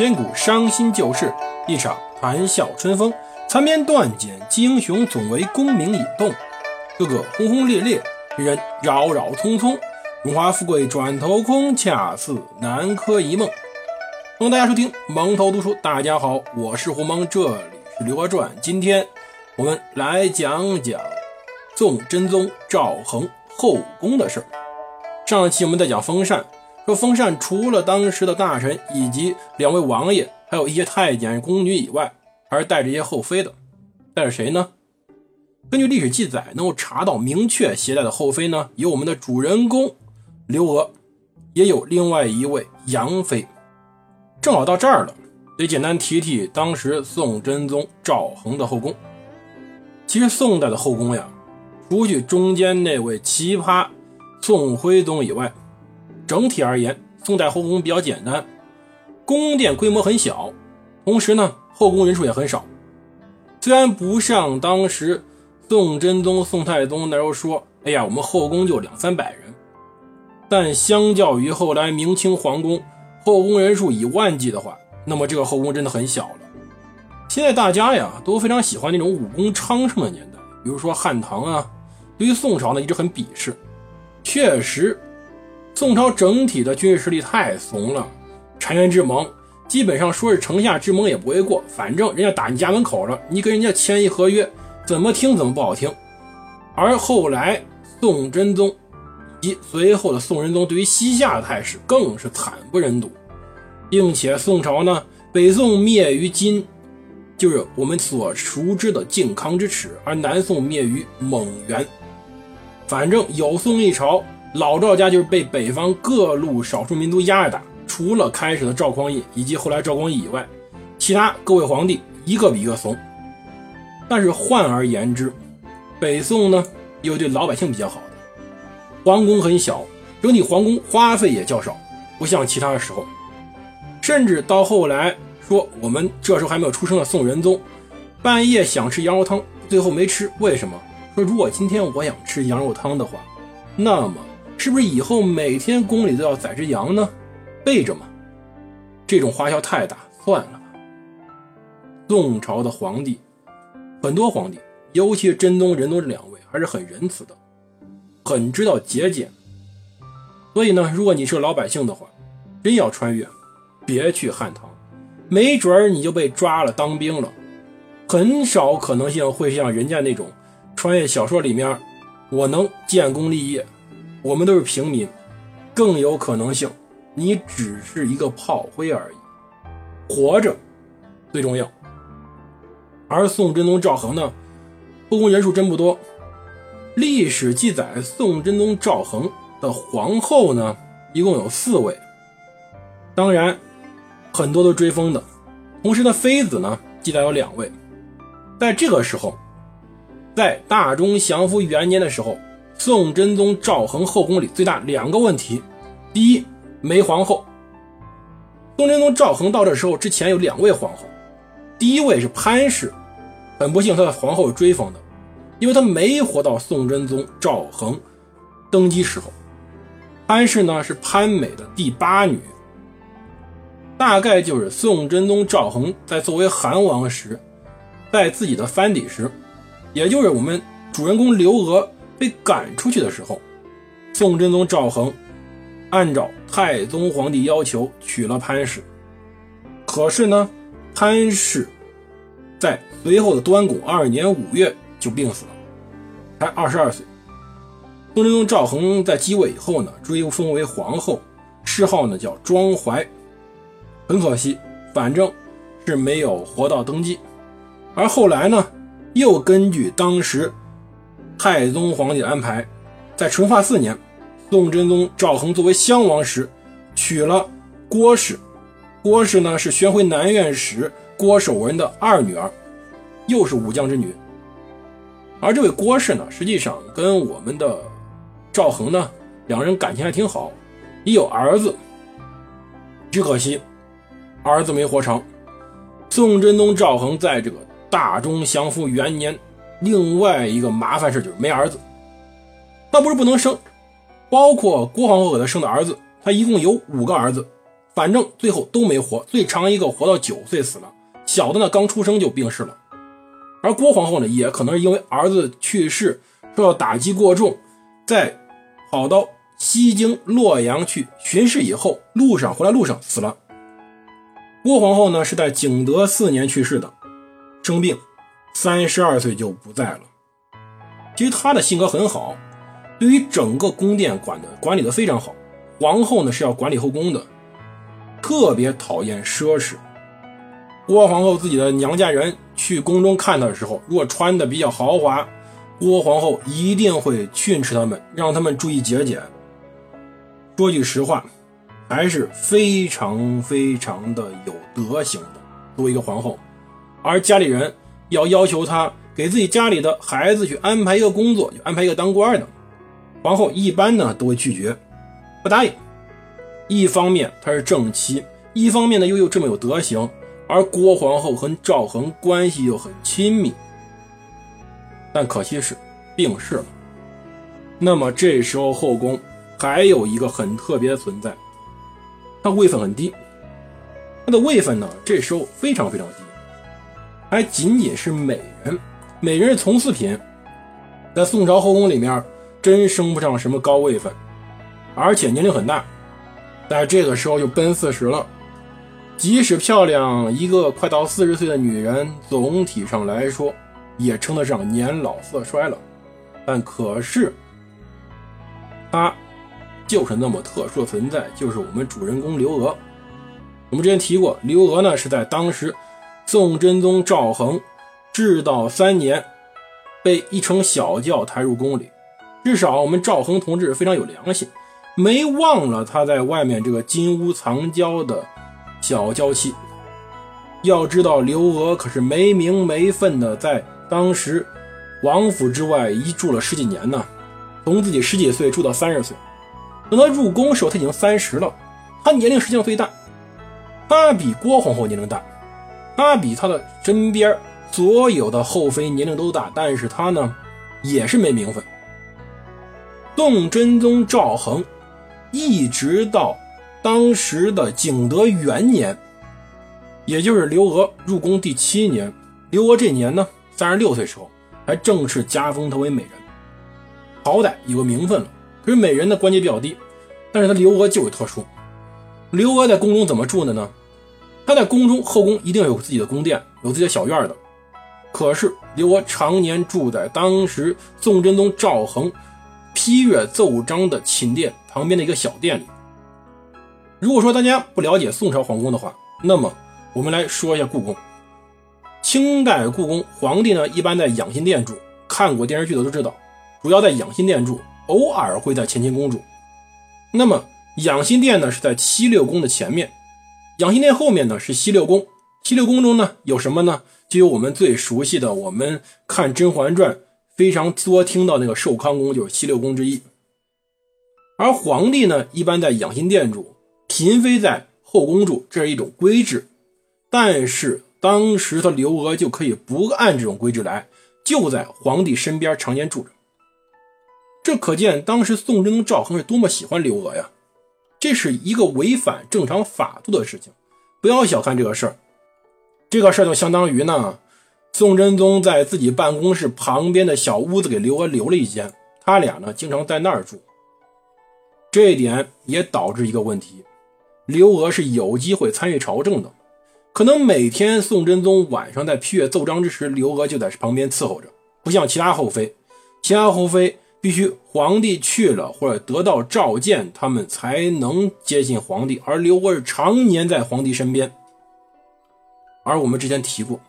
千古伤心旧事，一场谈笑春风。残篇断简英雄，总为功名引动。个个轰轰烈烈，人人扰扰匆匆。荣华富贵转头空，恰似南柯一梦。欢迎大家收听蒙头读书。大家好，我是胡蒙，这里是《刘娥传》。今天我们来讲讲宋真宗赵恒后宫的事儿。上期我们在讲封禅。说封禅除了当时的大臣以及两位王爷，还有一些太监宫女以外，还是带着一些后妃的。带着谁呢？根据历史记载，能够查到明确携带的后妃呢，有我们的主人公刘娥，也有另外一位杨妃。正好到这儿了，得简单提提当时宋真宗赵恒的后宫。其实宋代的后宫呀，除去中间那位奇葩宋徽宗以外，整体而言，宋代后宫比较简单，宫殿规模很小，同时呢，后宫人数也很少。虽然不像当时宋真宗、宋太宗那时候说：“哎呀，我们后宫就两三百人。”但相较于后来明清皇宫后宫人数以万计的话，那么这个后宫真的很小了。现在大家呀都非常喜欢那种武功昌盛的年代，比如说汉唐啊，对于宋朝呢一直很鄙视，确实。宋朝整体的军事实力太怂了，澶渊之盟基本上说是城下之盟也不为过，反正人家打你家门口了，你跟人家签一合约，怎么听怎么不好听。而后来宋真宗及随后的宋仁宗对于西夏的态势更是惨不忍睹，并且宋朝呢，北宋灭于金，就是我们所熟知的靖康之耻，而南宋灭于蒙元，反正有宋一朝。老赵家就是被北方各路少数民族压着打，除了开始的赵匡胤以及后来赵光义以外，其他各位皇帝一个比一个怂。但是换而言之，北宋呢又对老百姓比较好的，皇宫很小，整体皇宫花费也较少，不像其他的时候。甚至到后来说，我们这时候还没有出生的宋仁宗，半夜想吃羊肉汤，最后没吃，为什么？说如果今天我想吃羊肉汤的话，那么。是不是以后每天宫里都要宰只羊呢？备着吗？这种花销太大，算了吧。宋朝的皇帝，很多皇帝，尤其是真宗、仁宗这两位，还是很仁慈的，很知道节俭。所以呢，如果你是个老百姓的话，真要穿越，别去汉唐，没准儿你就被抓了当兵了。很少可能性会像人家那种穿越小说里面，我能建功立业。我们都是平民，更有可能性，你只是一个炮灰而已。活着最重要。而宋真宗赵恒呢，后宫人数真不多。历史记载，宋真宗赵恒的皇后呢，一共有四位。当然，很多都追封的。同时呢，妃子呢，记载有两位。在这个时候，在大中祥符元年的时候。宋真宗赵恒后宫里最大两个问题，第一没皇后。宋真宗赵恒到这时候之前有两位皇后，第一位是潘氏，很不幸他的皇后追封的，因为他没活到宋真宗赵恒登基时候。潘氏呢是潘美的第八女，大概就是宋真宗赵恒在作为韩王时，在自己的藩邸时，也就是我们主人公刘娥。被赶出去的时候，宋真宗赵恒按照太宗皇帝要求娶了潘氏。可是呢，潘氏在随后的端拱二年五月就病死了，才二十二岁。宋真宗赵恒在继位以后呢，追封为皇后，谥号呢叫庄怀。很可惜，反正是没有活到登基。而后来呢，又根据当时。太宗皇帝安排，在成化四年，宋真宗赵恒作为襄王时，娶了郭氏。郭氏呢是宣徽南院使郭守文的二女儿，又是武将之女。而这位郭氏呢，实际上跟我们的赵恒呢，两人感情还挺好，也有儿子。只可惜，儿子没活成。宋真宗赵恒在这个大中祥符元年。另外一个麻烦事就是没儿子，那不是不能生，包括郭皇后给他生的儿子，他一共有五个儿子，反正最后都没活，最长一个活到九岁死了，小的呢刚出生就病逝了。而郭皇后呢，也可能是因为儿子去世受到打击过重，在跑到西京洛阳去巡视以后，路上回来路上死了。郭皇后呢是在景德四年去世的，生病，三十二岁就不在了。其实她的性格很好，对于整个宫殿管的管理的非常好。皇后呢是要管理后宫的，特别讨厌奢侈。郭皇后自己的娘家人去宫中看她的时候，如果穿的比较豪华，郭皇后一定会训斥他们，让他们注意节俭。说句实话。还是非常非常的有德行的，作为一个皇后，而家里人要要求他给自己家里的孩子去安排一个工作，就安排一个当官的，皇后一般呢都会拒绝，不答应。一方面她是正妻，一方面呢又又这么有德行，而郭皇后和赵恒关系又很亲密，但可惜是病逝了。那么这时候后宫还有一个很特别的存在。他位分很低，他的位分呢，这时候非常非常低，还仅仅是美人。美人是从四品，在宋朝后宫里面真升不上什么高位分，而且年龄很大，在这个时候就奔四十了。即使漂亮，一个快到四十岁的女人，总体上来说也称得上年老色衰了。但可是，她。就是那么特殊的存在，就是我们主人公刘娥。我们之前提过，刘娥呢是在当时宋真宗赵恒至道三年，被一乘小轿抬入宫里。至少我们赵恒同志非常有良心，没忘了他在外面这个金屋藏娇的小娇妻。要知道，刘娥可是没名没分的，在当时王府之外一住了十几年呢，从自己十几岁住到三十岁。等他入宫时候，他已经三十了，他年龄实际上最大，他比郭皇后年龄大，他比他的身边所有的后妃年龄都大，但是他呢，也是没名分。宋真宗赵恒，一直到当时的景德元年，也就是刘娥入宫第七年，刘娥这年呢，三十六岁时候，还正式加封她为美人，好歹有个名分了。可是美人的官阶比较低，但是她刘娥就是特殊。刘娥在宫中怎么住的呢？他在宫中后宫一定有自己的宫殿，有自己的小院的。可是刘娥常年住在当时宋真宗赵恒批阅奏章的寝殿旁边的一个小店里。如果说大家不了解宋朝皇宫的话，那么我们来说一下故宫。清代故宫皇帝呢，一般在养心殿住。看过电视剧的都知道，主要在养心殿住。偶尔会在乾清宫住，那么养心殿呢是在七六宫的前面，养心殿后面呢是西六宫。西六宫中呢有什么呢？就有我们最熟悉的，我们看《甄嬛传》非常多听到那个寿康宫，就是西六宫之一。而皇帝呢一般在养心殿住，嫔妃在后宫住，这是一种规制。但是当时的刘娥就可以不按这种规制来，就在皇帝身边常年住着。这可见当时宋真宗赵恒是多么喜欢刘娥呀！这是一个违反正常法度的事情，不要小看这个事儿。这个事儿就相当于呢，宋真宗在自己办公室旁边的小屋子给刘娥留了一间，他俩呢经常在那儿住。这一点也导致一个问题：刘娥是有机会参与朝政的，可能每天宋真宗晚上在批阅奏章之时，刘娥就在旁边伺候着，不像其他后妃，其他后妃。必须皇帝去了或者得到召见，他们才能接近皇帝。而刘娥是常年在皇帝身边。而我们之前提过，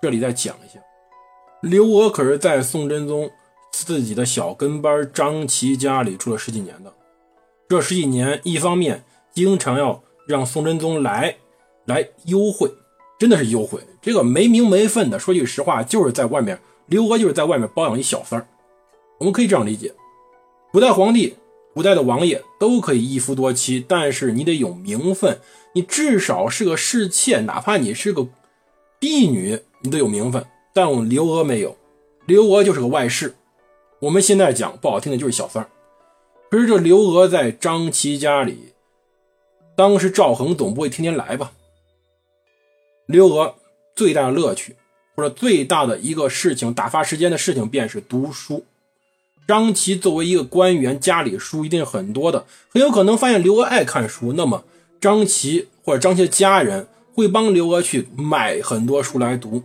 这里再讲一下，刘娥可是在宋真宗自己的小跟班张琪家里住了十几年的。这十几年，一方面经常要让宋真宗来来幽会，真的是幽会。这个没名没分的，说句实话，就是在外面，刘娥就是在外面包养一小三儿。我们可以这样理解：古代皇帝、古代的王爷都可以一夫多妻，但是你得有名分，你至少是个侍妾，哪怕你是个婢女，你都有名分。但我们刘娥没有，刘娥就是个外室。我们现在讲不好听的，就是小三儿。可是这刘娥在张琪家里当时赵恒总不会天天来吧？刘娥最大的乐趣，或者最大的一个事情，打发时间的事情，便是读书。张琪作为一个官员，家里书一定很多的，很有可能发现刘娥爱看书，那么张琪或者张琪的家人会帮刘娥去买很多书来读。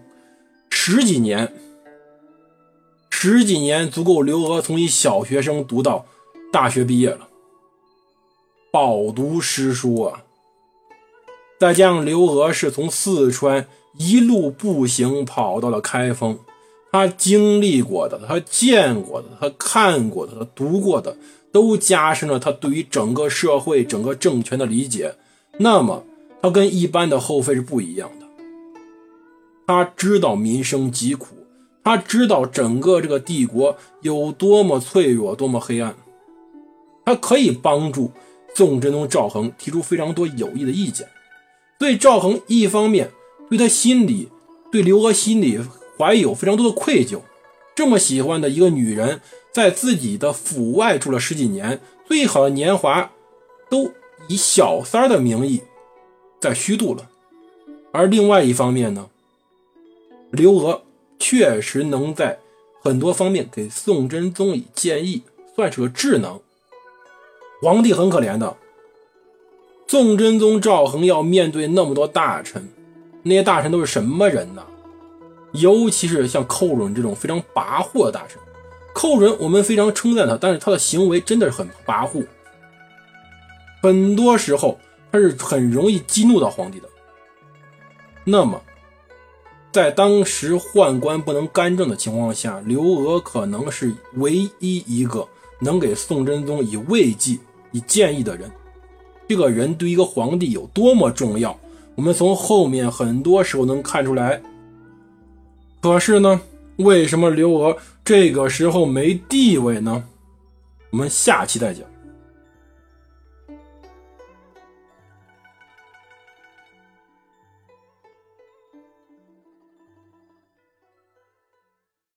十几年，十几年足够刘娥从一小学生读到大学毕业了，饱读诗书啊！再加上刘娥是从四川一路步行跑到了开封。他经历过的，他见过的，他看过的，他读过的，都加深了他对于整个社会、整个政权的理解。那么，他跟一般的后妃是不一样的。他知道民生疾苦，他知道整个这个帝国有多么脆弱、多么黑暗。他可以帮助宋真宗赵恒提出非常多有益的意见。所以，赵恒一方面对他心里，对刘娥心里。怀有非常多的愧疚，这么喜欢的一个女人，在自己的府外住了十几年，最好的年华都以小三的名义在虚度了。而另外一方面呢，刘娥确实能在很多方面给宋真宗以建议，算是个智能。皇帝很可怜的，宋真宗赵恒要面对那么多大臣，那些大臣都是什么人呢？尤其是像寇准这种非常跋扈的大臣，寇准我们非常称赞他，但是他的行为真的是很跋扈，很多时候他是很容易激怒到皇帝的。那么，在当时宦官不能干政的情况下，刘娥可能是唯一一个能给宋真宗以慰藉、以建议的人。这个人对一个皇帝有多么重要，我们从后面很多时候能看出来。可是呢，为什么刘娥这个时候没地位呢？我们下期再讲。